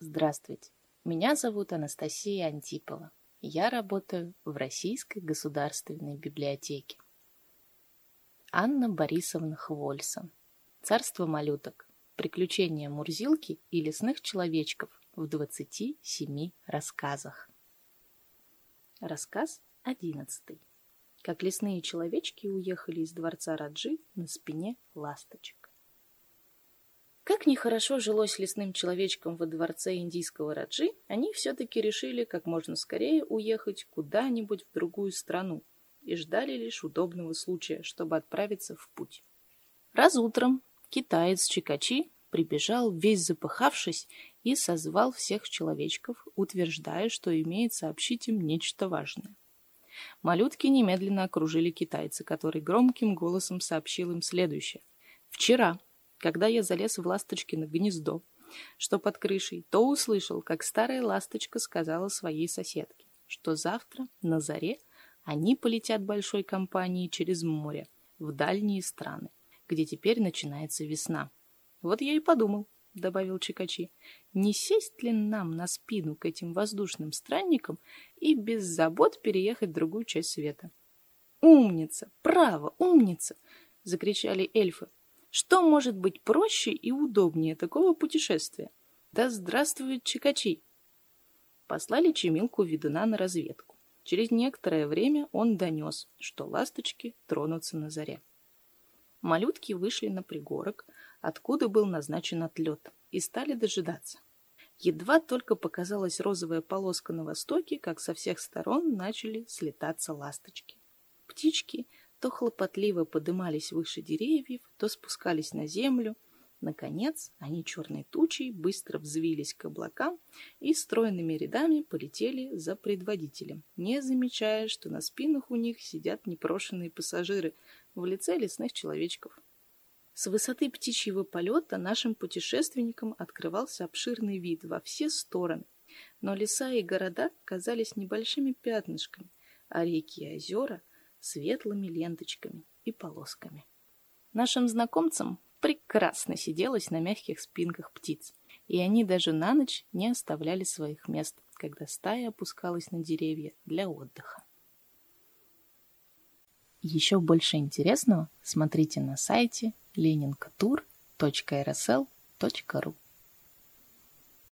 Здравствуйте, меня зовут Анастасия Антипова. Я работаю в Российской государственной библиотеке. Анна Борисовна Хвольсон. Царство малюток. Приключения Мурзилки и лесных человечков в 27 рассказах. Рассказ одиннадцатый. Как лесные человечки уехали из дворца Раджи на спине ласточек. Как нехорошо жилось лесным человечкам во дворце индийского Раджи, они все-таки решили как можно скорее уехать куда-нибудь в другую страну и ждали лишь удобного случая, чтобы отправиться в путь. Раз утром китаец Чикачи прибежал, весь запыхавшись, и созвал всех человечков, утверждая, что имеет сообщить им нечто важное. Малютки немедленно окружили китайца, который громким голосом сообщил им следующее. «Вчера когда я залез в ласточкино гнездо, что под крышей, то услышал, как старая ласточка сказала своей соседке, что завтра на заре они полетят большой компанией через море в дальние страны, где теперь начинается весна. Вот я и подумал, — добавил Чикачи, — не сесть ли нам на спину к этим воздушным странникам и без забот переехать в другую часть света? «Умница! Право, умница!» — закричали эльфы. Что может быть проще и удобнее такого путешествия? Да здравствует Чикачи! Послали Чемилку ведуна на разведку. Через некоторое время он донес, что ласточки тронутся на заре. Малютки вышли на пригорок, откуда был назначен отлет, и стали дожидаться. Едва только показалась розовая полоска на востоке, как со всех сторон начали слетаться ласточки. Птички то хлопотливо подымались выше деревьев, то спускались на землю. Наконец, они черной тучей быстро взвились к облакам и стройными рядами полетели за предводителем, не замечая, что на спинах у них сидят непрошенные пассажиры в лице лесных человечков. С высоты птичьего полета нашим путешественникам открывался обширный вид во все стороны, но леса и города казались небольшими пятнышками, а реки и озера — светлыми ленточками и полосками. Нашим знакомцам прекрасно сиделось на мягких спинках птиц, и они даже на ночь не оставляли своих мест, когда стая опускалась на деревья для отдыха. Еще больше интересного смотрите на сайте leninkatur.rsl.ru